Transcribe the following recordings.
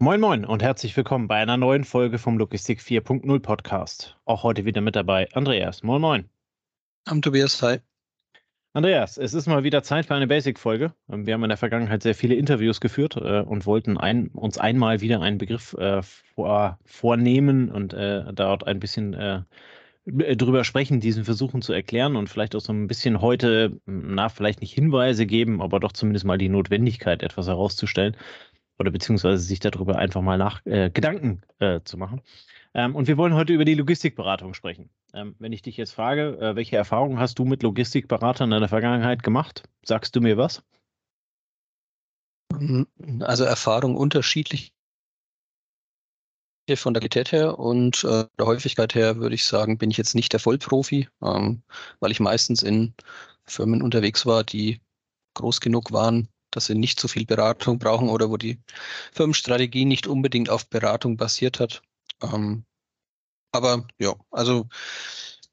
Moin Moin und herzlich willkommen bei einer neuen Folge vom Logistik 4.0 Podcast. Auch heute wieder mit dabei Andreas. Moin Moin. Am Tobias, hi. Andreas, es ist mal wieder Zeit für eine Basic-Folge. Ähm, wir haben in der Vergangenheit sehr viele Interviews geführt äh, und wollten ein, uns einmal wieder einen Begriff äh, vor, vornehmen und äh, dort ein bisschen äh, drüber sprechen, diesen versuchen zu erklären und vielleicht auch so ein bisschen heute, na, vielleicht nicht Hinweise geben, aber doch zumindest mal die Notwendigkeit, etwas herauszustellen oder beziehungsweise sich darüber einfach mal nach äh, Gedanken äh, zu machen. Ähm, und wir wollen heute über die Logistikberatung sprechen. Ähm, wenn ich dich jetzt frage, äh, welche Erfahrungen hast du mit Logistikberatern in der Vergangenheit gemacht? Sagst du mir was? Also Erfahrung unterschiedlich von der Qualität her und äh, der Häufigkeit her würde ich sagen, bin ich jetzt nicht der Vollprofi, ähm, weil ich meistens in Firmen unterwegs war, die groß genug waren, dass sie nicht so viel Beratung brauchen oder wo die Firmenstrategie nicht unbedingt auf Beratung basiert hat. Ähm, aber ja, also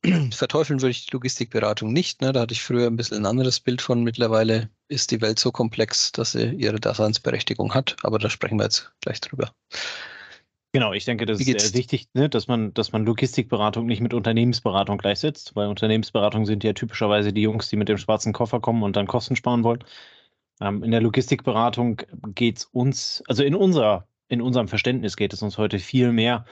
verteufeln würde ich die Logistikberatung nicht. Ne? Da hatte ich früher ein bisschen ein anderes Bild von. Mittlerweile ist die Welt so komplex, dass sie ihre Daseinsberechtigung hat. Aber da sprechen wir jetzt gleich drüber. Genau, ich denke, das ist sehr wichtig, ne, dass man, dass man Logistikberatung nicht mit Unternehmensberatung gleichsetzt, weil Unternehmensberatung sind ja typischerweise die Jungs, die mit dem schwarzen Koffer kommen und dann Kosten sparen wollen. Ähm, in der Logistikberatung geht es uns, also in unserer, in unserem Verständnis geht es uns heute viel mehr,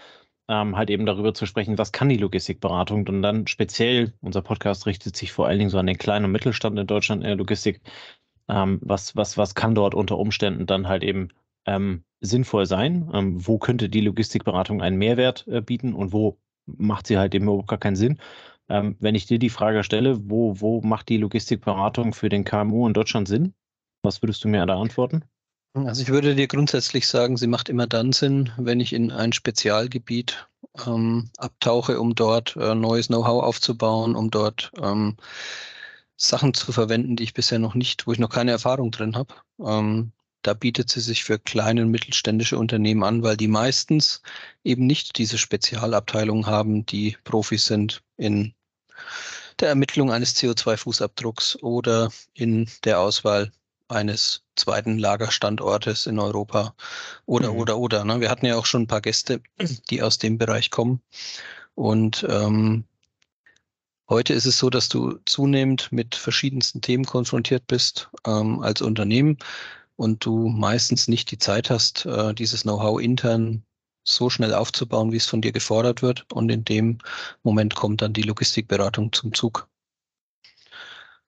ähm, halt eben darüber zu sprechen, was kann die Logistikberatung und dann speziell, unser Podcast richtet sich vor allen Dingen so an den kleinen und Mittelstand in Deutschland in der Logistik, ähm, was, was, was kann dort unter Umständen dann halt eben ähm, sinnvoll sein? Ähm, wo könnte die Logistikberatung einen Mehrwert äh, bieten und wo macht sie halt eben überhaupt gar keinen Sinn? Ähm, wenn ich dir die Frage stelle, wo, wo macht die Logistikberatung für den KMU in Deutschland Sinn? Was würdest du mir da antworten? Also ich würde dir grundsätzlich sagen, sie macht immer dann Sinn, wenn ich in ein Spezialgebiet ähm, abtauche, um dort äh, neues Know-how aufzubauen, um dort ähm, Sachen zu verwenden, die ich bisher noch nicht, wo ich noch keine Erfahrung drin habe. Ähm, da bietet sie sich für kleine und mittelständische Unternehmen an, weil die meistens eben nicht diese Spezialabteilungen haben, die Profis sind in der Ermittlung eines CO2-Fußabdrucks oder in der Auswahl eines zweiten Lagerstandortes in Europa oder, mhm. oder, oder. Ne? Wir hatten ja auch schon ein paar Gäste, die aus dem Bereich kommen. Und ähm, heute ist es so, dass du zunehmend mit verschiedensten Themen konfrontiert bist ähm, als Unternehmen und du meistens nicht die Zeit hast, äh, dieses Know-how intern so schnell aufzubauen, wie es von dir gefordert wird. Und in dem Moment kommt dann die Logistikberatung zum Zug.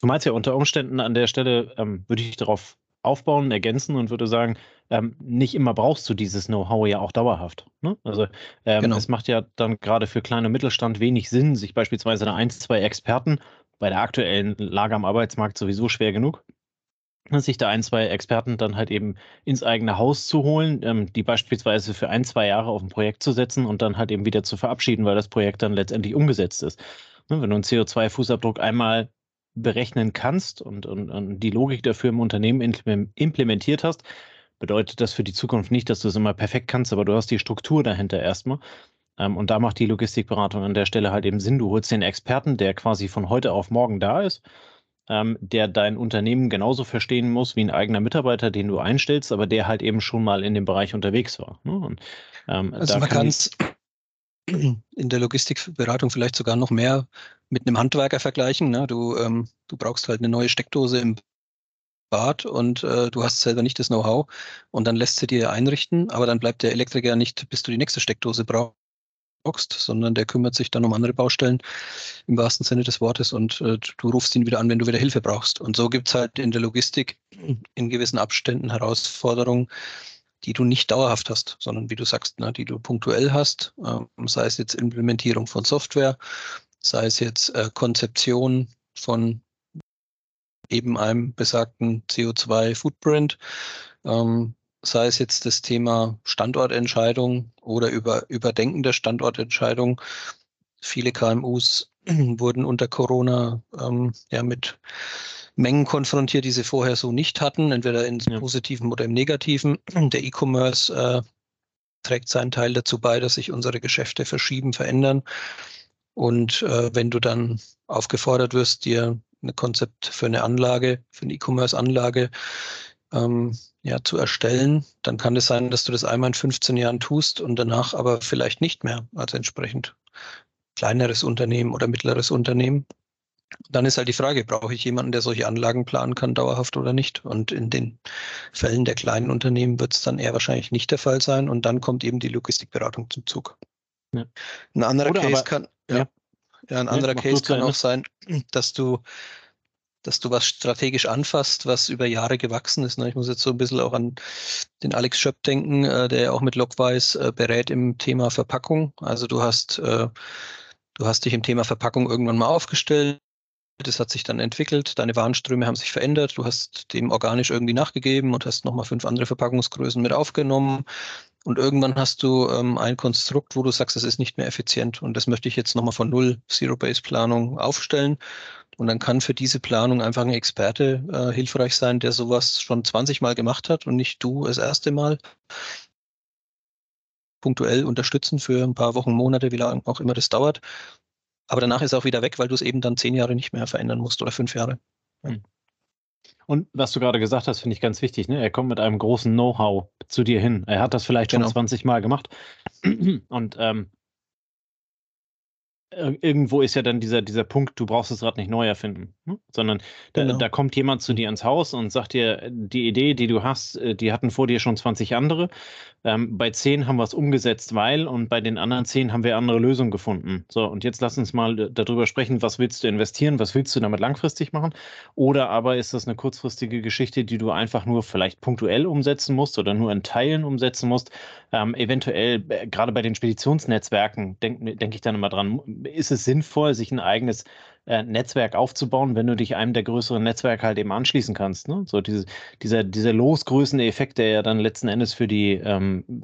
Du meinst ja unter Umständen an der Stelle, ähm, würde ich darauf aufbauen, ergänzen und würde sagen, ähm, nicht immer brauchst du dieses Know-how ja auch dauerhaft. Ne? Also ähm, genau. es macht ja dann gerade für kleine Mittelstand wenig Sinn, sich beispielsweise eine ein, zwei Experten bei der aktuellen Lage am Arbeitsmarkt sowieso schwer genug, sich da ein, zwei Experten dann halt eben ins eigene Haus zu holen, ähm, die beispielsweise für ein, zwei Jahre auf ein Projekt zu setzen und dann halt eben wieder zu verabschieden, weil das Projekt dann letztendlich umgesetzt ist. Ne, wenn du einen CO2-Fußabdruck einmal berechnen kannst und, und, und die Logik dafür im Unternehmen implementiert hast, bedeutet das für die Zukunft nicht, dass du es immer perfekt kannst, aber du hast die Struktur dahinter erstmal. Ähm, und da macht die Logistikberatung an der Stelle halt eben Sinn. Du holst den Experten, der quasi von heute auf morgen da ist, ähm, der dein Unternehmen genauso verstehen muss wie ein eigener Mitarbeiter, den du einstellst, aber der halt eben schon mal in dem Bereich unterwegs war. Ne? Und, ähm, also man kann es in der Logistikberatung vielleicht sogar noch mehr mit einem Handwerker vergleichen. Ne? Du, ähm, du brauchst halt eine neue Steckdose im Bad und äh, du hast selber nicht das Know-how und dann lässt sie dir einrichten, aber dann bleibt der Elektriker nicht, bis du die nächste Steckdose brauchst, sondern der kümmert sich dann um andere Baustellen im wahrsten Sinne des Wortes und äh, du rufst ihn wieder an, wenn du wieder Hilfe brauchst. Und so gibt es halt in der Logistik in gewissen Abständen Herausforderungen, die du nicht dauerhaft hast, sondern wie du sagst, ne, die du punktuell hast, äh, sei es jetzt Implementierung von Software, sei es jetzt äh, Konzeption von eben einem besagten CO2-Footprint, ähm, sei es jetzt das Thema Standortentscheidung oder über Überdenken der Standortentscheidung. Viele KMUs wurden unter Corona ähm, ja mit Mengen konfrontiert, die sie vorher so nicht hatten, entweder im ja. positiven oder im negativen. Der E-Commerce äh, trägt seinen Teil dazu bei, dass sich unsere Geschäfte verschieben, verändern. Und äh, wenn du dann aufgefordert wirst, dir ein Konzept für eine Anlage, für eine E-Commerce-Anlage ähm, ja, zu erstellen, dann kann es sein, dass du das einmal in 15 Jahren tust und danach aber vielleicht nicht mehr. Also entsprechend kleineres Unternehmen oder mittleres Unternehmen. Dann ist halt die Frage, brauche ich jemanden, der solche Anlagen planen kann, dauerhaft oder nicht? Und in den Fällen der kleinen Unternehmen wird es dann eher wahrscheinlich nicht der Fall sein. Und dann kommt eben die Logistikberatung zum Zug. Ja. Ein anderer oder Case aber, kann, ja, ja, ein anderer Case kann auch sein, dass du dass du was strategisch anfasst, was über Jahre gewachsen ist. Ne? Ich muss jetzt so ein bisschen auch an den Alex Schöpp denken, äh, der auch mit Lockwise äh, berät im Thema Verpackung. Also du hast, äh, du hast dich im Thema Verpackung irgendwann mal aufgestellt. Das hat sich dann entwickelt, deine Warenströme haben sich verändert, du hast dem organisch irgendwie nachgegeben und hast nochmal fünf andere Verpackungsgrößen mit aufgenommen. Und irgendwann hast du ähm, ein Konstrukt, wo du sagst, das ist nicht mehr effizient. Und das möchte ich jetzt nochmal von Null Zero-Base-Planung aufstellen. Und dann kann für diese Planung einfach ein Experte äh, hilfreich sein, der sowas schon 20 Mal gemacht hat und nicht du das erste Mal. Punktuell unterstützen für ein paar Wochen, Monate, wie lange auch immer das dauert. Aber danach ist auch wieder weg, weil du es eben dann zehn Jahre nicht mehr verändern musst oder fünf Jahre. Ja. Und was du gerade gesagt hast, finde ich ganz wichtig. Ne? Er kommt mit einem großen Know-how zu dir hin. Er hat das vielleicht schon genau. 20 Mal gemacht. Und ähm, irgendwo ist ja dann dieser, dieser Punkt, du brauchst das Rad nicht neu erfinden, ne? sondern da, genau. da, kommt jemand zu dir ins Haus und sagt dir, die Idee, die du hast, äh, die hatten vor dir schon 20 andere. Ähm, bei 10 haben wir es umgesetzt, weil und bei den anderen 10 haben wir andere Lösungen gefunden. So, und jetzt lass uns mal darüber sprechen, was willst du investieren, was willst du damit langfristig machen? Oder aber ist das eine kurzfristige Geschichte, die du einfach nur vielleicht punktuell umsetzen musst oder nur in Teilen umsetzen musst? Ähm, eventuell, äh, gerade bei den Speditionsnetzwerken, denke denk ich dann immer dran, ist es sinnvoll, sich ein eigenes äh, Netzwerk aufzubauen, wenn du dich einem der größeren Netzwerke halt eben anschließen kannst. Ne? So diese, dieser, dieser losgrößende Effekt, der ja dann letzten Endes für die, ähm,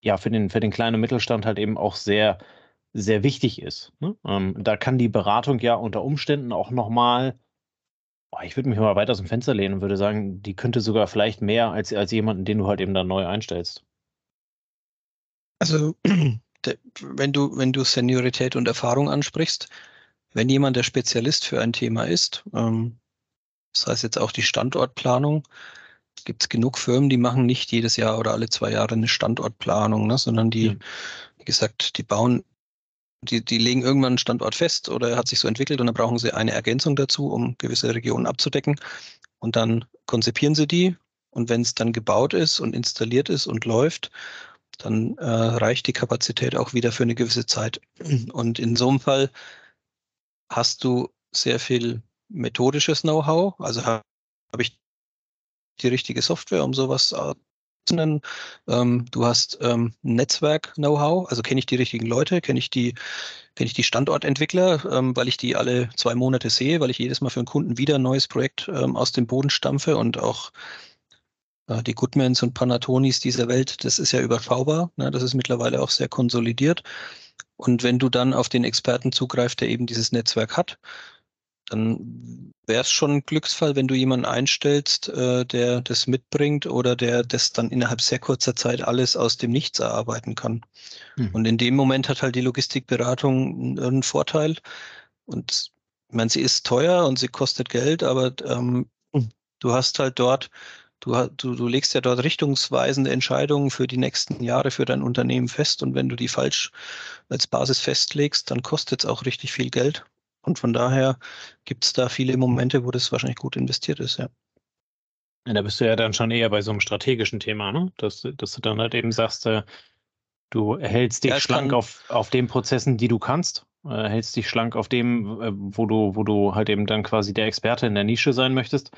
ja, für den, für den kleinen Mittelstand halt eben auch sehr, sehr wichtig ist. Ne? Ähm, da kann die Beratung ja unter Umständen auch nochmal ich würde mich mal weiter aus dem Fenster lehnen und würde sagen, die könnte sogar vielleicht mehr als, als jemanden, den du halt eben dann neu einstellst. Also wenn du, wenn du Seniorität und Erfahrung ansprichst, wenn jemand der Spezialist für ein Thema ist, ähm, das heißt jetzt auch die Standortplanung, gibt es genug Firmen, die machen nicht jedes Jahr oder alle zwei Jahre eine Standortplanung, ne, sondern die, mhm. wie gesagt, die bauen, die, die legen irgendwann einen Standort fest oder hat sich so entwickelt und dann brauchen sie eine Ergänzung dazu, um gewisse Regionen abzudecken. Und dann konzipieren sie die und wenn es dann gebaut ist und installiert ist und läuft, dann äh, reicht die Kapazität auch wieder für eine gewisse Zeit. Und in so einem Fall hast du sehr viel methodisches Know-how. Also habe hab ich die richtige Software, um sowas zu. Ähm, du hast ähm, Netzwerk-Know-how, also kenne ich die richtigen Leute, kenne ich die, kenne ich die Standortentwickler, ähm, weil ich die alle zwei Monate sehe, weil ich jedes Mal für einen Kunden wieder ein neues Projekt ähm, aus dem Boden stampfe und auch die Goodmans und Panatonis dieser Welt, das ist ja überschaubar. Ne? Das ist mittlerweile auch sehr konsolidiert. Und wenn du dann auf den Experten zugreifst, der eben dieses Netzwerk hat, dann wäre es schon ein Glücksfall, wenn du jemanden einstellst, äh, der das mitbringt oder der das dann innerhalb sehr kurzer Zeit alles aus dem Nichts erarbeiten kann. Mhm. Und in dem Moment hat halt die Logistikberatung einen Vorteil. Und ich meine, sie ist teuer und sie kostet Geld, aber ähm, du hast halt dort Du, du, du legst ja dort richtungsweisende Entscheidungen für die nächsten Jahre für dein Unternehmen fest und wenn du die falsch als Basis festlegst, dann kostet es auch richtig viel Geld. Und von daher gibt es da viele Momente, wo das wahrscheinlich gut investiert ist, ja. ja. Da bist du ja dann schon eher bei so einem strategischen Thema, ne? Dass, dass du dann halt eben sagst, äh, du hältst dich ja, schlank auf, auf den Prozessen, die du kannst, äh, hältst dich schlank auf dem, äh, wo du, wo du halt eben dann quasi der Experte in der Nische sein möchtest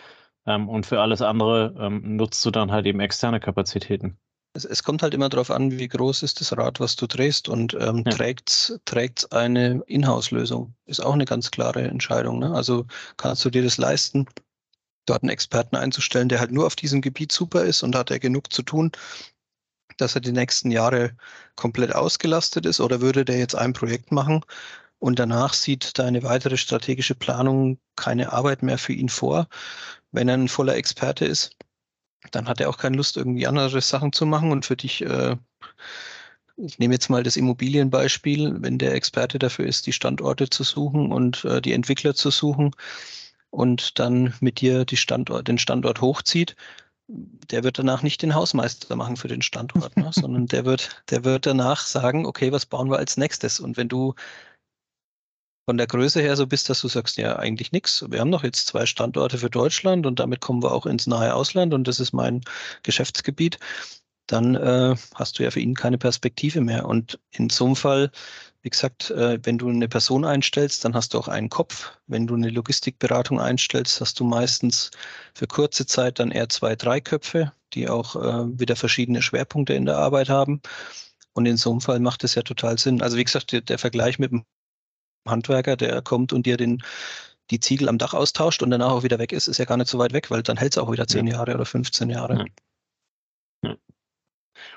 ähm, und für alles andere ähm, nutzt du dann halt eben externe Kapazitäten. Es, es, kommt halt immer darauf an, wie groß ist das Rad, was du drehst und ähm, ja. trägt es eine Inhouse-Lösung. Ist auch eine ganz klare Entscheidung. Ne? Also kannst du dir das leisten, dort einen Experten einzustellen, der halt nur auf diesem Gebiet super ist und hat er genug zu tun, dass er die nächsten Jahre komplett ausgelastet ist oder würde der jetzt ein Projekt machen und danach sieht deine weitere strategische Planung keine Arbeit mehr für ihn vor, wenn er ein voller Experte ist, dann hat er auch keine Lust, irgendwie andere Sachen zu machen. Und für dich, äh, ich nehme jetzt mal das Immobilienbeispiel, wenn der Experte dafür ist, die Standorte zu suchen und äh, die Entwickler zu suchen und dann mit dir die Standort, den Standort hochzieht, der wird danach nicht den Hausmeister machen für den Standort, ne, sondern der wird, der wird danach sagen, okay, was bauen wir als nächstes? Und wenn du von der Größe her so bist, dass du sagst, ja, eigentlich nichts. Wir haben noch jetzt zwei Standorte für Deutschland und damit kommen wir auch ins nahe Ausland und das ist mein Geschäftsgebiet, dann äh, hast du ja für ihn keine Perspektive mehr. Und in so einem Fall, wie gesagt, äh, wenn du eine Person einstellst, dann hast du auch einen Kopf. Wenn du eine Logistikberatung einstellst, hast du meistens für kurze Zeit dann eher zwei, drei Köpfe, die auch äh, wieder verschiedene Schwerpunkte in der Arbeit haben. Und in so einem Fall macht es ja total Sinn. Also wie gesagt, der, der Vergleich mit dem Handwerker, der kommt und dir den, die Ziegel am Dach austauscht und danach auch wieder weg ist, ist ja gar nicht so weit weg, weil dann hält es auch wieder 10 ja. Jahre oder 15 Jahre. Ja.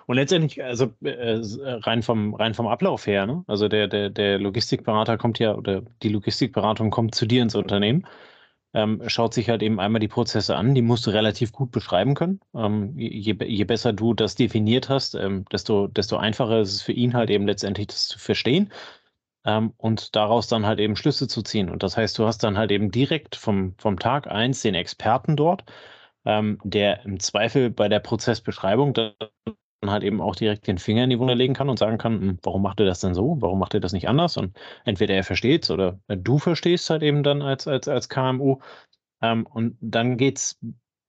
Und letztendlich, also äh, rein vom rein vom Ablauf her, ne? Also der, der, der Logistikberater kommt ja, oder die Logistikberatung kommt zu dir ins Unternehmen, ähm, schaut sich halt eben einmal die Prozesse an, die musst du relativ gut beschreiben können. Ähm, je, je besser du das definiert hast, ähm, desto, desto einfacher ist es für ihn halt eben letztendlich das zu verstehen ähm, und daraus dann halt eben Schlüsse zu ziehen. Und das heißt, du hast dann halt eben direkt vom, vom Tag eins den Experten dort, ähm, der im Zweifel bei der Prozessbeschreibung dann halt eben auch direkt den Finger in die Wunde legen kann und sagen kann, hm, warum macht ihr das denn so? Warum macht ihr das nicht anders? Und entweder er versteht es oder du verstehst halt eben dann als, als, als KMU. Ähm, und dann geht's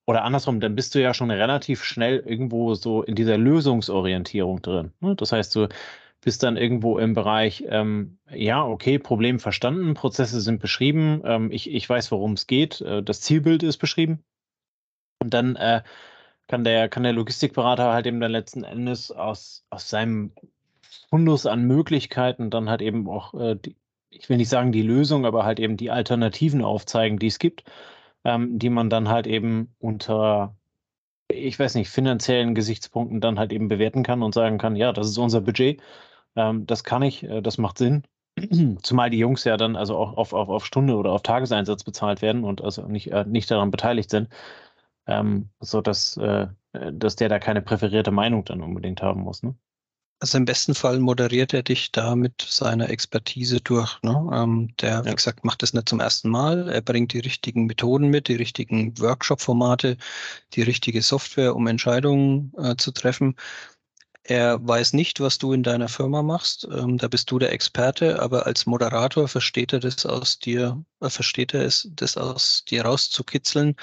oder andersrum, dann bist du ja schon relativ schnell irgendwo so in dieser Lösungsorientierung drin. Ne? Das heißt, du bist dann irgendwo im Bereich, ähm, ja, okay, Problem verstanden, Prozesse sind beschrieben, ähm, ich, ich weiß, worum es geht, äh, das Zielbild ist beschrieben. Und dann äh, kann, der, kann der Logistikberater halt eben dann letzten Endes aus, aus seinem Fundus an Möglichkeiten dann halt eben auch, äh, die, ich will nicht sagen die Lösung, aber halt eben die Alternativen aufzeigen, die es gibt, ähm, die man dann halt eben unter ich weiß nicht, finanziellen Gesichtspunkten dann halt eben bewerten kann und sagen kann, ja, das ist unser Budget ähm, das kann ich, äh, das macht Sinn. Zumal die Jungs ja dann also auch auf, auf, auf Stunde oder auf Tageseinsatz bezahlt werden und also nicht, äh, nicht daran beteiligt sind, ähm, sodass äh, dass der da keine präferierte Meinung dann unbedingt haben muss. Ne? Also im besten Fall moderiert er dich da mit seiner Expertise durch. Ne? Ähm, der, ja. wie gesagt, macht das nicht zum ersten Mal. Er bringt die richtigen Methoden mit, die richtigen Workshop-Formate, die richtige Software, um Entscheidungen äh, zu treffen. Er weiß nicht, was du in deiner Firma machst. Ähm, da bist du der Experte, aber als Moderator versteht er das aus dir, äh, versteht er es, das aus dir rauszukitzeln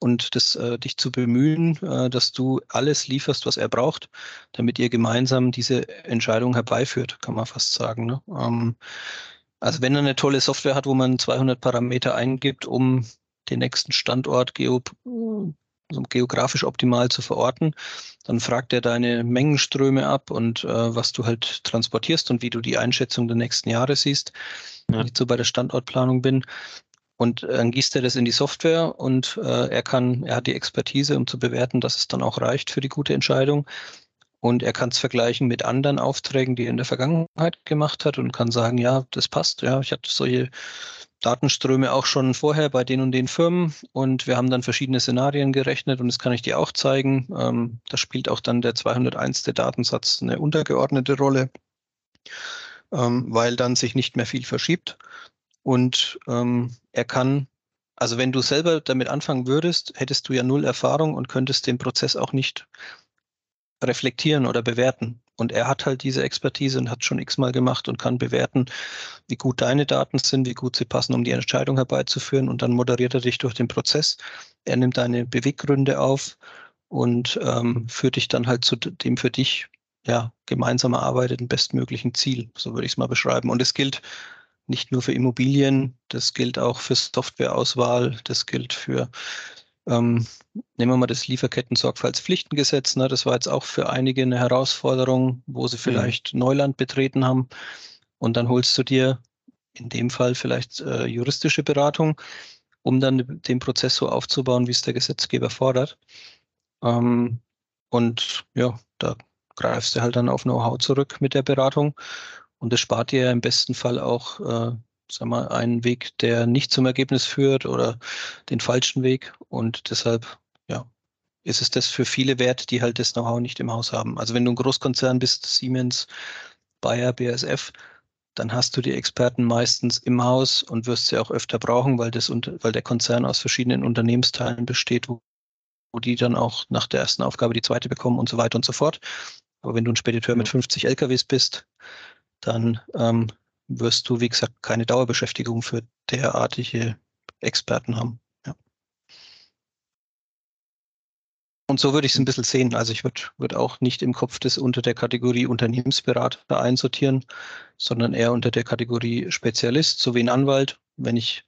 und das, äh, dich zu bemühen, äh, dass du alles lieferst, was er braucht, damit ihr gemeinsam diese Entscheidung herbeiführt, kann man fast sagen. Ne? Ähm, also wenn er eine tolle Software hat, wo man 200 Parameter eingibt, um den nächsten Standort geo also geografisch optimal zu verorten. Dann fragt er deine Mengenströme ab und äh, was du halt transportierst und wie du die Einschätzung der nächsten Jahre siehst, ja. wenn ich so bei der Standortplanung bin. Und äh, dann gießt er das in die Software und äh, er kann, er hat die Expertise, um zu bewerten, dass es dann auch reicht für die gute Entscheidung. Und er kann es vergleichen mit anderen Aufträgen, die er in der Vergangenheit gemacht hat und kann sagen, ja, das passt. Ja, ich hatte solche Datenströme auch schon vorher bei den und den Firmen und wir haben dann verschiedene Szenarien gerechnet und das kann ich dir auch zeigen. Ähm, da spielt auch dann der 201. Datensatz eine untergeordnete Rolle, ähm, weil dann sich nicht mehr viel verschiebt und ähm, er kann also wenn du selber damit anfangen würdest, hättest du ja null Erfahrung und könntest den Prozess auch nicht reflektieren oder bewerten. Und er hat halt diese Expertise und hat schon x-mal gemacht und kann bewerten, wie gut deine Daten sind, wie gut sie passen, um die Entscheidung herbeizuführen. Und dann moderiert er dich durch den Prozess. Er nimmt deine Beweggründe auf und ähm, führt dich dann halt zu dem für dich ja, gemeinsam erarbeiteten bestmöglichen Ziel. So würde ich es mal beschreiben. Und es gilt nicht nur für Immobilien, das gilt auch für Softwareauswahl, das gilt für ähm, nehmen wir mal das Lieferketten-Sorgfaltspflichtengesetz. Ne? Das war jetzt auch für einige eine Herausforderung, wo sie mhm. vielleicht mhm. Neuland betreten haben. Und dann holst du dir in dem Fall vielleicht äh, juristische Beratung, um dann den Prozess so aufzubauen, wie es der Gesetzgeber fordert. Ähm, und ja, da greifst du halt dann auf Know-how zurück mit der Beratung. Und das spart dir im besten Fall auch äh, sag mal, einen Weg, der nicht zum Ergebnis führt oder den falschen Weg. Und deshalb, ja, ist es das für viele wert, die halt das Know-how nicht im Haus haben. Also wenn du ein Großkonzern bist, Siemens, Bayer, BASF, dann hast du die Experten meistens im Haus und wirst sie auch öfter brauchen, weil, das, weil der Konzern aus verschiedenen Unternehmensteilen besteht, wo wo die dann auch nach der ersten Aufgabe die zweite bekommen und so weiter und so fort. Aber wenn du ein Spediteur mit 50 LKWs bist, dann ähm, wirst du, wie gesagt, keine Dauerbeschäftigung für derartige Experten haben. Ja. Und so würde ich es ein bisschen sehen. Also ich würde würd auch nicht im Kopf das unter der Kategorie Unternehmensberater einsortieren, sondern eher unter der Kategorie Spezialist, so wie ein Anwalt. Wenn ich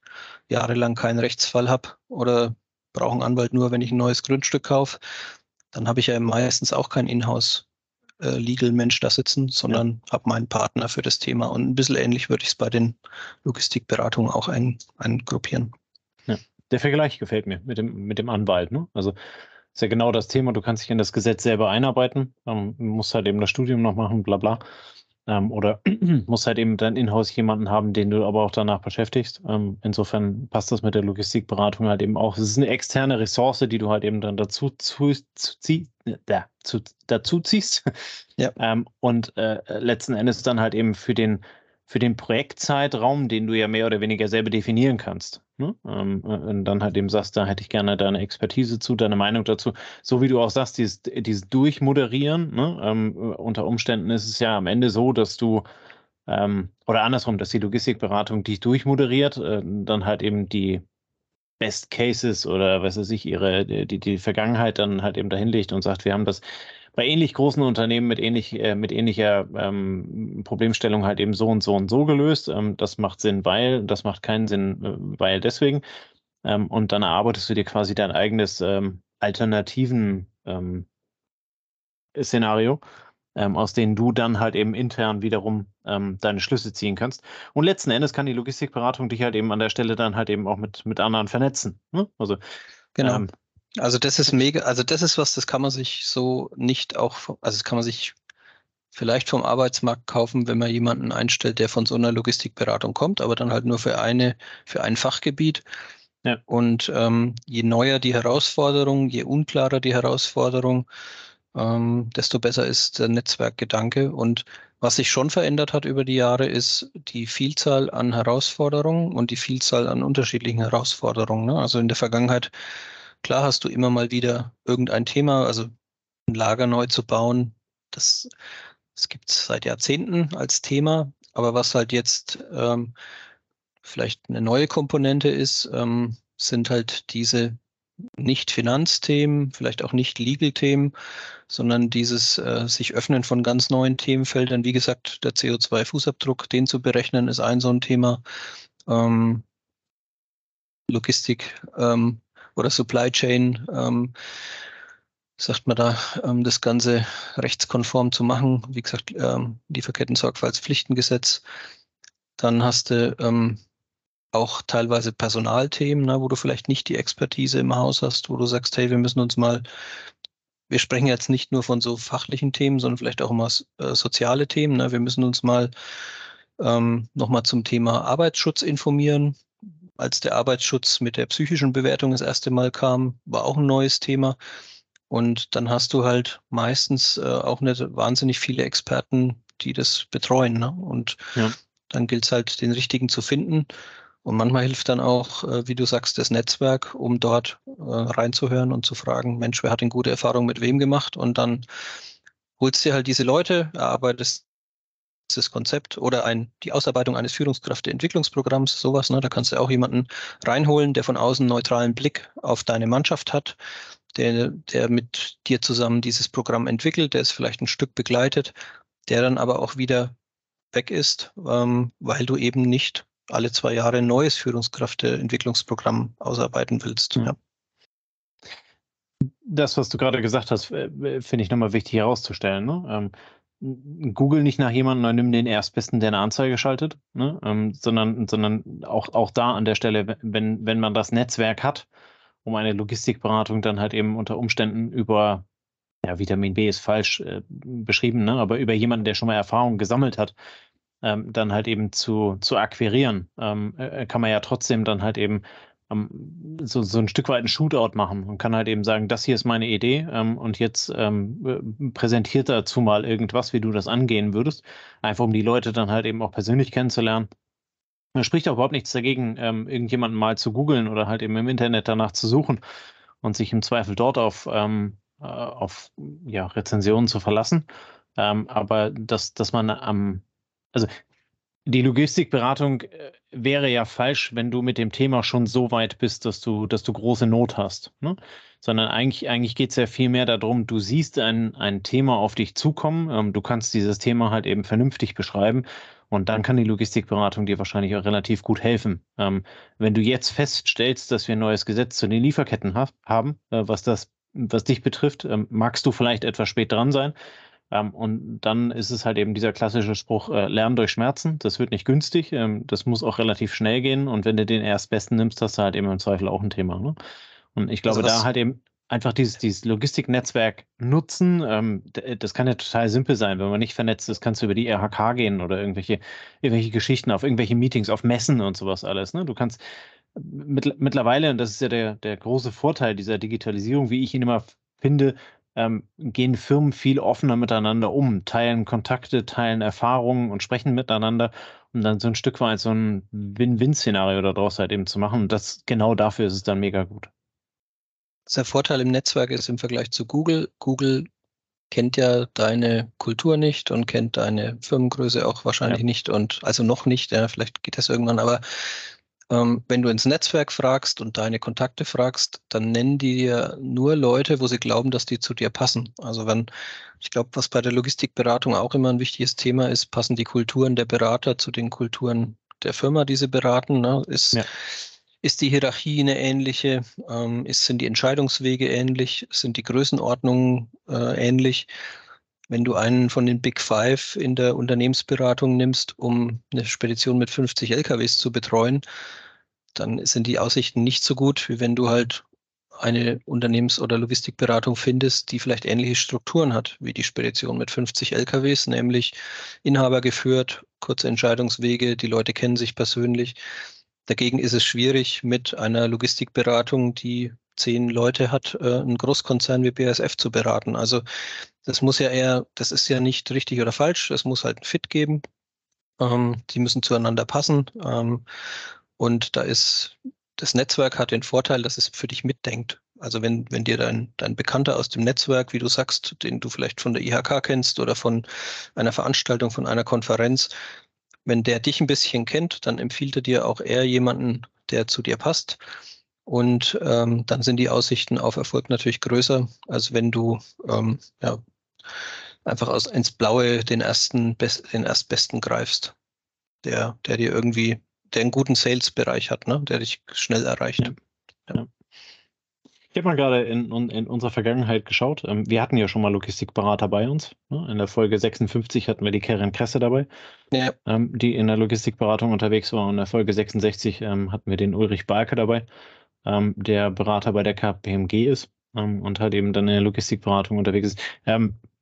jahrelang keinen Rechtsfall habe oder brauche einen Anwalt nur, wenn ich ein neues Grundstück kaufe, dann habe ich ja meistens auch kein Inhouse äh, Legal-Mensch da sitzen, sondern ja. habe meinen Partner für das Thema. Und ein bisschen ähnlich würde ich es bei den Logistikberatungen auch ein, eingruppieren. Ja. Der Vergleich gefällt mir mit dem, mit dem Anwalt. Ne? Also ist ja genau das Thema, du kannst dich in das Gesetz selber einarbeiten, ähm, musst halt eben das Studium noch machen, bla bla. Ähm, oder musst halt eben dann in-house jemanden haben, den du aber auch danach beschäftigst. Ähm, insofern passt das mit der Logistikberatung halt eben auch. Es ist eine externe Ressource, die du halt eben dann dazu, zu, zu, zieh, da, zu, dazu ziehst. Ja. ähm, und äh, letzten Endes dann halt eben für den für den Projektzeitraum, den du ja mehr oder weniger selber definieren kannst. Ne? Ähm, äh, und dann halt eben sagst, da hätte ich gerne deine Expertise zu, deine Meinung dazu. So wie du auch sagst, dieses, dieses Durchmoderieren, ne? ähm, äh, unter Umständen ist es ja am Ende so, dass du ähm, oder andersrum, dass die Logistikberatung dich durchmoderiert, äh, dann halt eben die Best Cases oder was weiß ich, ihre, die, die Vergangenheit dann halt eben dahinlegt und sagt, wir haben das bei ähnlich großen Unternehmen mit, ähnlich, äh, mit ähnlicher ähm, Problemstellung halt eben so und so und so gelöst. Ähm, das macht Sinn, weil, das macht keinen Sinn, äh, weil deswegen. Ähm, und dann erarbeitest du dir quasi dein eigenes ähm, alternativen ähm, Szenario, ähm, aus denen du dann halt eben intern wiederum deine Schlüsse ziehen kannst. Und letzten Endes kann die Logistikberatung dich halt eben an der Stelle dann halt eben auch mit, mit anderen vernetzen. Ne? Also genau. Ähm, also das ist mega, also das ist was, das kann man sich so nicht auch, also das kann man sich vielleicht vom Arbeitsmarkt kaufen, wenn man jemanden einstellt, der von so einer Logistikberatung kommt, aber dann halt nur für eine, für ein Fachgebiet. Ja. Und ähm, je neuer die Herausforderung, je unklarer die Herausforderung, ähm, desto besser ist der Netzwerkgedanke. Und was sich schon verändert hat über die Jahre, ist die Vielzahl an Herausforderungen und die Vielzahl an unterschiedlichen Herausforderungen. Ne? Also in der Vergangenheit Klar hast du immer mal wieder irgendein Thema, also ein Lager neu zu bauen, das, das gibt es seit Jahrzehnten als Thema, aber was halt jetzt ähm, vielleicht eine neue Komponente ist, ähm, sind halt diese nicht Finanzthemen, vielleicht auch nicht Legal-Themen, sondern dieses äh, sich öffnen von ganz neuen Themenfeldern. Wie gesagt, der CO2-Fußabdruck, den zu berechnen, ist ein so ein Thema. Ähm, Logistik, ähm, oder Supply Chain, ähm, sagt man da, ähm, das Ganze rechtskonform zu machen. Wie gesagt, ähm, Lieferketten-Sorgfaltspflichtengesetz. Dann hast du ähm, auch teilweise Personalthemen, ne, wo du vielleicht nicht die Expertise im Haus hast, wo du sagst, hey, wir müssen uns mal, wir sprechen jetzt nicht nur von so fachlichen Themen, sondern vielleicht auch immer äh, soziale Themen. Ne? Wir müssen uns mal ähm, nochmal zum Thema Arbeitsschutz informieren als der Arbeitsschutz mit der psychischen Bewertung das erste Mal kam, war auch ein neues Thema. Und dann hast du halt meistens äh, auch nicht wahnsinnig viele Experten, die das betreuen. Ne? Und ja. dann gilt es halt, den richtigen zu finden. Und manchmal hilft dann auch, äh, wie du sagst, das Netzwerk, um dort äh, reinzuhören und zu fragen, Mensch, wer hat denn gute Erfahrungen mit wem gemacht? Und dann holst du dir halt diese Leute, erarbeitest das Konzept oder ein, die Ausarbeitung eines Führungskräfteentwicklungsprogramms, sowas. Ne? Da kannst du auch jemanden reinholen, der von außen neutralen Blick auf deine Mannschaft hat, der, der mit dir zusammen dieses Programm entwickelt, der es vielleicht ein Stück begleitet, der dann aber auch wieder weg ist, ähm, weil du eben nicht alle zwei Jahre ein neues Führungskräfteentwicklungsprogramm ausarbeiten willst. Mhm. Ja. Das, was du gerade gesagt hast, äh, finde ich nochmal wichtig herauszustellen. Ne? Google nicht nach jemandem und nimm den Erstbesten, der eine Anzeige schaltet, ne? ähm, sondern, sondern auch, auch da an der Stelle, wenn, wenn man das Netzwerk hat, um eine Logistikberatung dann halt eben unter Umständen über, ja, Vitamin B ist falsch äh, beschrieben, ne? aber über jemanden, der schon mal Erfahrung gesammelt hat, ähm, dann halt eben zu, zu akquirieren, ähm, äh, kann man ja trotzdem dann halt eben so, so ein Stück weit ein Shootout machen und kann halt eben sagen, das hier ist meine Idee ähm, und jetzt ähm, äh, präsentiert dazu mal irgendwas, wie du das angehen würdest, einfach um die Leute dann halt eben auch persönlich kennenzulernen. Da spricht auch überhaupt nichts dagegen, ähm, irgendjemanden mal zu googeln oder halt eben im Internet danach zu suchen und sich im Zweifel dort auf, ähm, äh, auf ja, Rezensionen zu verlassen. Ähm, aber dass, dass man am, also die Logistikberatung äh, wäre ja falsch, wenn du mit dem Thema schon so weit bist, dass du, dass du große Not hast. Ne? Sondern eigentlich, eigentlich geht es ja viel mehr darum, du siehst ein, ein Thema auf dich zukommen, ähm, du kannst dieses Thema halt eben vernünftig beschreiben und dann kann die Logistikberatung dir wahrscheinlich auch relativ gut helfen. Ähm, wenn du jetzt feststellst, dass wir ein neues Gesetz zu den Lieferketten ha haben, äh, was das, was dich betrifft, ähm, magst du vielleicht etwas spät dran sein. Ähm, und dann ist es halt eben dieser klassische Spruch, äh, Lernen durch Schmerzen. Das wird nicht günstig. Ähm, das muss auch relativ schnell gehen. Und wenn du den Erstbesten nimmst, hast du halt eben im Zweifel auch ein Thema. Ne? Und ich glaube, also da halt eben einfach dieses, dieses Logistiknetzwerk nutzen. Ähm, das kann ja total simpel sein. Wenn man nicht vernetzt ist, kannst du über die RHK gehen oder irgendwelche, irgendwelche Geschichten auf irgendwelche Meetings, auf Messen und sowas alles. Ne? Du kannst mit, mittlerweile, und das ist ja der, der große Vorteil dieser Digitalisierung, wie ich ihn immer finde, ähm, gehen Firmen viel offener miteinander um, teilen Kontakte, teilen Erfahrungen und sprechen miteinander, um dann so ein Stück weit so ein Win-Win-Szenario daraus halt eben zu machen. Und das genau dafür ist es dann mega gut. Der Vorteil im Netzwerk ist im Vergleich zu Google, Google kennt ja deine Kultur nicht und kennt deine Firmengröße auch wahrscheinlich ja. nicht und also noch nicht, ja, vielleicht geht das irgendwann, aber ähm, wenn du ins Netzwerk fragst und deine Kontakte fragst, dann nennen die dir nur Leute, wo sie glauben, dass die zu dir passen. Also wenn, ich glaube, was bei der Logistikberatung auch immer ein wichtiges Thema ist, passen die Kulturen der Berater zu den Kulturen der Firma, die sie beraten. Ne? Ist, ja. ist die Hierarchie eine ähnliche? Ähm, ist, sind die Entscheidungswege ähnlich? Sind die Größenordnungen äh, ähnlich? Wenn du einen von den Big Five in der Unternehmensberatung nimmst, um eine Spedition mit 50 LKWs zu betreuen, dann sind die Aussichten nicht so gut, wie wenn du halt eine Unternehmens- oder Logistikberatung findest, die vielleicht ähnliche Strukturen hat wie die Spedition mit 50 LKWs, nämlich Inhaber geführt, kurze Entscheidungswege, die Leute kennen sich persönlich. Dagegen ist es schwierig, mit einer Logistikberatung, die zehn Leute hat, äh, einen Großkonzern wie BASF zu beraten. Also das muss ja eher, das ist ja nicht richtig oder falsch, es muss halt ein Fit geben. Ähm, die müssen zueinander passen. Ähm, und da ist, das Netzwerk hat den Vorteil, dass es für dich mitdenkt. Also wenn, wenn dir dein, dein Bekannter aus dem Netzwerk, wie du sagst, den du vielleicht von der IHK kennst oder von einer Veranstaltung, von einer Konferenz, wenn der dich ein bisschen kennt, dann empfiehlt er dir auch eher jemanden, der zu dir passt. Und ähm, dann sind die Aussichten auf Erfolg natürlich größer, als wenn du ähm, ja, einfach aus, ins Blaue den ersten, den erstbesten greifst, der, der dir irgendwie der einen guten Sales-Bereich hat, ne? der dich schnell erreicht. Ja. Ja. Ich habe mal gerade in, in, unserer Vergangenheit geschaut. Ähm, wir hatten ja schon mal Logistikberater bei uns. Ne? In der Folge 56 hatten wir die Karen Kresse dabei, ja. Ähm, die in der Logistikberatung unterwegs war. Und in der Folge 66 ähm, hatten wir den Ulrich Balke dabei, der Berater bei der KPMG ist und halt eben dann in der Logistikberatung unterwegs ist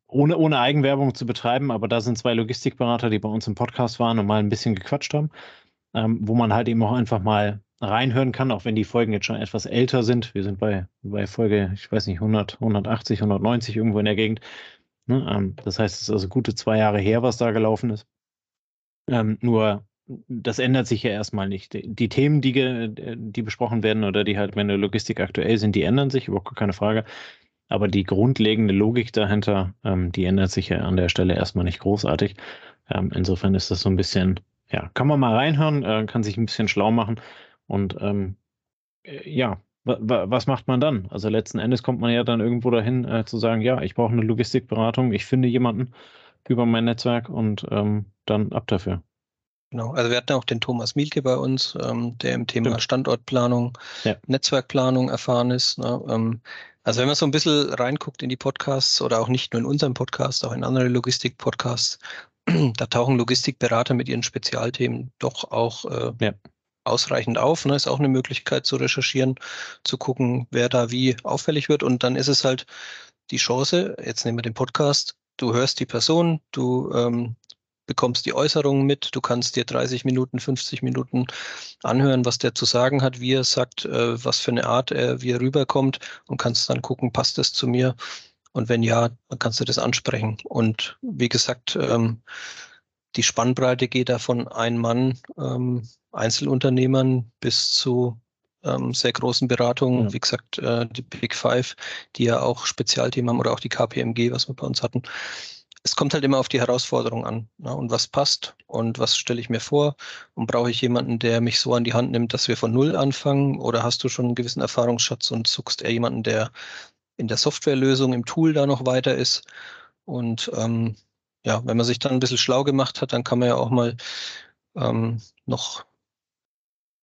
ohne, ohne Eigenwerbung zu betreiben, aber da sind zwei Logistikberater, die bei uns im Podcast waren und mal ein bisschen gequatscht haben ähm, wo man halt eben auch einfach mal reinhören kann, auch wenn die Folgen jetzt schon etwas älter sind. Wir sind bei, bei Folge, ich weiß nicht, 100, 180, 190 irgendwo in der Gegend. Ne? Ähm, das heißt, es ist also gute zwei Jahre her, was da gelaufen ist. Ähm, nur das ändert sich ja erstmal nicht. Die Themen, die, die besprochen werden oder die halt in der Logistik aktuell sind, die ändern sich, überhaupt keine Frage. Aber die grundlegende Logik dahinter, ähm, die ändert sich ja an der Stelle erstmal nicht großartig. Ähm, insofern ist das so ein bisschen ja, kann man mal reinhören, äh, kann sich ein bisschen schlau machen und ähm, äh, ja, was macht man dann? Also letzten Endes kommt man ja dann irgendwo dahin äh, zu sagen, ja, ich brauche eine Logistikberatung, ich finde jemanden über mein Netzwerk und ähm, dann ab dafür. Genau, also wir hatten auch den Thomas Mielke bei uns, ähm, der im Thema Stimmt. Standortplanung, ja. Netzwerkplanung erfahren ist. Ne? Ähm, also wenn man so ein bisschen reinguckt in die Podcasts oder auch nicht nur in unserem Podcast, auch in andere Logistik-Podcasts, da tauchen Logistikberater mit ihren Spezialthemen doch auch äh, ja. ausreichend auf. Ne? Ist auch eine Möglichkeit zu recherchieren, zu gucken, wer da wie auffällig wird. Und dann ist es halt die Chance, jetzt nehmen wir den Podcast, du hörst die Person, du ähm, bekommst die Äußerungen mit, du kannst dir 30 Minuten, 50 Minuten anhören, was der zu sagen hat, wie er sagt, äh, was für eine Art er, wie er rüberkommt und kannst dann gucken, passt das zu mir und wenn ja, dann kannst du das ansprechen. Und wie gesagt, ähm, die Spannbreite geht da von ein Mann ähm, Einzelunternehmern bis zu ähm, sehr großen Beratungen, ja. wie gesagt, äh, die Big Five, die ja auch Spezialthemen haben oder auch die KPMG, was wir bei uns hatten. Es kommt halt immer auf die Herausforderung an ne? und was passt und was stelle ich mir vor und brauche ich jemanden, der mich so an die Hand nimmt, dass wir von Null anfangen oder hast du schon einen gewissen Erfahrungsschatz und suchst eher jemanden, der in der Softwarelösung, im Tool da noch weiter ist und ähm, ja, wenn man sich dann ein bisschen schlau gemacht hat, dann kann man ja auch mal ähm, noch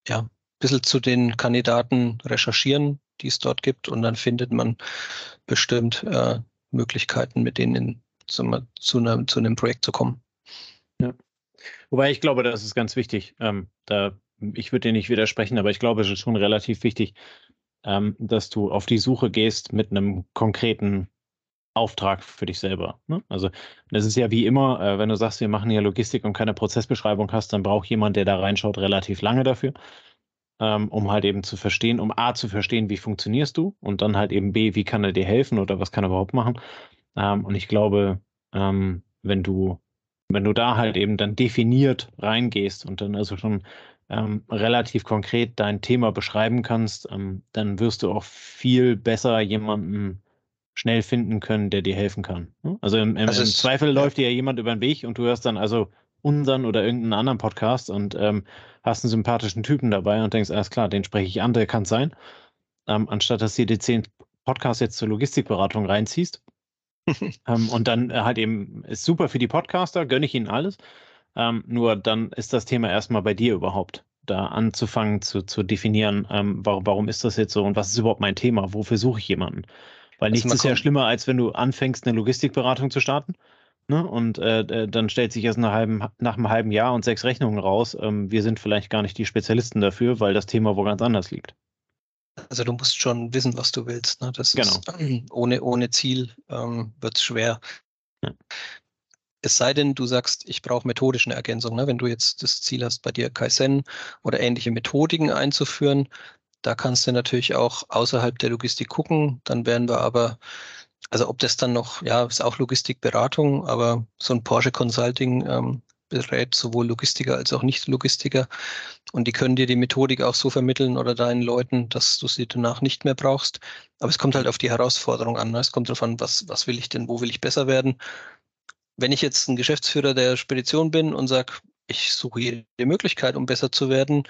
ja, ein bisschen zu den Kandidaten recherchieren, die es dort gibt. Und dann findet man bestimmt äh, Möglichkeiten, mit denen in, zu, zu, einem, zu einem Projekt zu kommen. Ja. Wobei ich glaube, das ist ganz wichtig. Ähm, da, ich würde dir nicht widersprechen, aber ich glaube, es ist schon relativ wichtig, ähm, dass du auf die Suche gehst mit einem konkreten Auftrag für dich selber. Ne? Also das ist ja wie immer, äh, wenn du sagst, wir machen hier Logistik und keine Prozessbeschreibung hast, dann braucht jemand, der da reinschaut, relativ lange dafür, ähm, um halt eben zu verstehen, um A zu verstehen, wie funktionierst du und dann halt eben B, wie kann er dir helfen oder was kann er überhaupt machen. Ähm, und ich glaube, ähm, wenn du, wenn du da halt eben dann definiert reingehst und dann also schon ähm, relativ konkret dein Thema beschreiben kannst, ähm, dann wirst du auch viel besser jemanden schnell finden können, der dir helfen kann. Ne? Also im, im, also im Zweifel läuft dir ja jemand über den Weg und du hörst dann also unseren oder irgendeinen anderen Podcast und ähm, hast einen sympathischen Typen dabei und denkst, alles klar, den spreche ich an, der kann es sein. Ähm, anstatt dass du dir die zehn Podcasts jetzt zur Logistikberatung reinziehst. ähm, und dann halt eben ist super für die Podcaster, gönne ich ihnen alles. Ähm, nur dann ist das Thema erstmal bei dir überhaupt da anzufangen zu, zu definieren, ähm, warum, warum ist das jetzt so und was ist überhaupt mein Thema, wofür suche ich jemanden. Weil also nichts ist ja schlimmer, als wenn du anfängst, eine Logistikberatung zu starten. Ne? Und äh, dann stellt sich erst nach, halben, nach einem halben Jahr und sechs Rechnungen raus, ähm, wir sind vielleicht gar nicht die Spezialisten dafür, weil das Thema wo ganz anders liegt. Also du musst schon wissen, was du willst. Ne? Das genau. Ist, ohne, ohne Ziel ähm, wird es schwer. Ja. Es sei denn, du sagst, ich brauche methodische Ergänzung. Ne? Wenn du jetzt das Ziel hast, bei dir Kaizen oder ähnliche Methodiken einzuführen, da kannst du natürlich auch außerhalb der Logistik gucken. Dann werden wir aber, also ob das dann noch, ja, ist auch Logistikberatung, aber so ein Porsche Consulting ähm, berät sowohl Logistiker als auch Nicht-Logistiker. Und die können dir die Methodik auch so vermitteln oder deinen Leuten, dass du sie danach nicht mehr brauchst. Aber es kommt halt auf die Herausforderung an. Ne? Es kommt darauf an, was, was will ich denn, wo will ich besser werden. Wenn ich jetzt ein Geschäftsführer der Spedition bin und sage, ich suche jede Möglichkeit, um besser zu werden,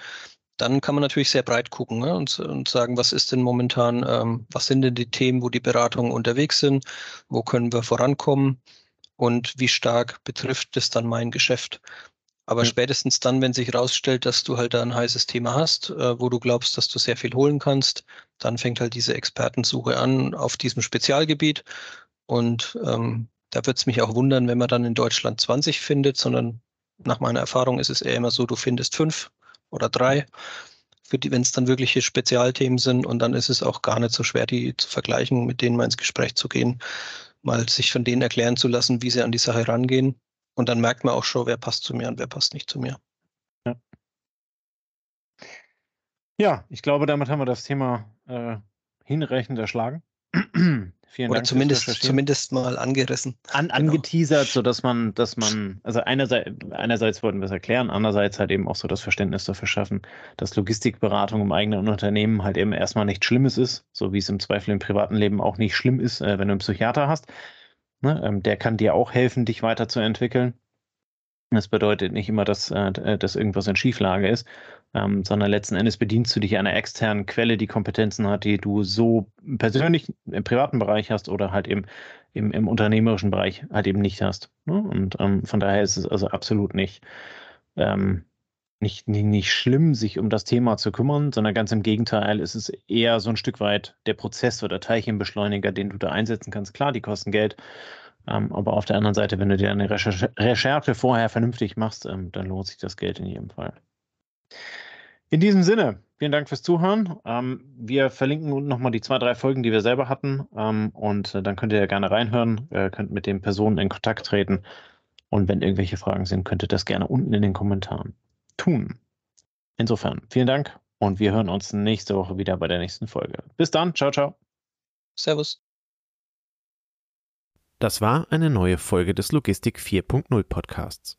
dann kann man natürlich sehr breit gucken ne, und, und, sagen, was ist denn momentan, ähm, was sind denn die Themen, wo die Beratungen unterwegs sind, wo können wir vorankommen und wie stark betrifft es dann mein Geschäft. Aber ja. spätestens dann, wenn sich herausstellt, dass du halt da ein heißes Thema hast, äh, wo du glaubst, dass du sehr viel holen kannst, dann fängt halt diese Expertensuche an auf diesem Spezialgebiet. Und ähm, da wird es mich auch wundern, wenn man dann in Deutschland 20 findet, sondern nach meiner Erfahrung ist es eher immer so, du findest fünf oder drei, wenn es dann wirkliche Spezialthemen sind. Und dann ist es auch gar nicht so schwer, die zu vergleichen, mit denen mal ins Gespräch zu gehen, mal sich von denen erklären zu lassen, wie sie an die Sache rangehen. Und dann merkt man auch schon, wer passt zu mir und wer passt nicht zu mir. Ja, ja ich glaube, damit haben wir das Thema äh, hinreichend erschlagen. Vielen Oder Dank zumindest, zumindest mal angerissen. An, genau. angeteasert, sodass man, dass man, also einerseits, einerseits wollten wir es erklären, andererseits halt eben auch so das Verständnis dafür schaffen, dass Logistikberatung im eigenen Unternehmen halt eben erstmal nichts Schlimmes ist, so wie es im Zweifel im privaten Leben auch nicht schlimm ist, äh, wenn du einen Psychiater hast. Ne, ähm, der kann dir auch helfen, dich weiterzuentwickeln. Das bedeutet nicht immer, dass, äh, dass irgendwas in Schieflage ist, ähm, sondern letzten Endes bedienst du dich einer externen Quelle, die Kompetenzen hat, die du so persönlich im privaten Bereich hast oder halt eben im, im unternehmerischen Bereich halt eben nicht hast. Ne? Und ähm, von daher ist es also absolut nicht, ähm, nicht, nicht, nicht schlimm, sich um das Thema zu kümmern, sondern ganz im Gegenteil, ist es eher so ein Stück weit der Prozess oder Teilchenbeschleuniger, den du da einsetzen kannst. Klar, die kosten Geld, ähm, aber auf der anderen Seite, wenn du dir eine Recherche, Recherche vorher vernünftig machst, ähm, dann lohnt sich das Geld in jedem Fall. In diesem Sinne, vielen Dank fürs Zuhören. Ähm, wir verlinken unten nochmal die zwei, drei Folgen, die wir selber hatten. Ähm, und äh, dann könnt ihr ja gerne reinhören, äh, könnt mit den Personen in Kontakt treten. Und wenn irgendwelche Fragen sind, könnt ihr das gerne unten in den Kommentaren tun. Insofern, vielen Dank und wir hören uns nächste Woche wieder bei der nächsten Folge. Bis dann, ciao, ciao. Servus. Das war eine neue Folge des Logistik 4.0 Podcasts.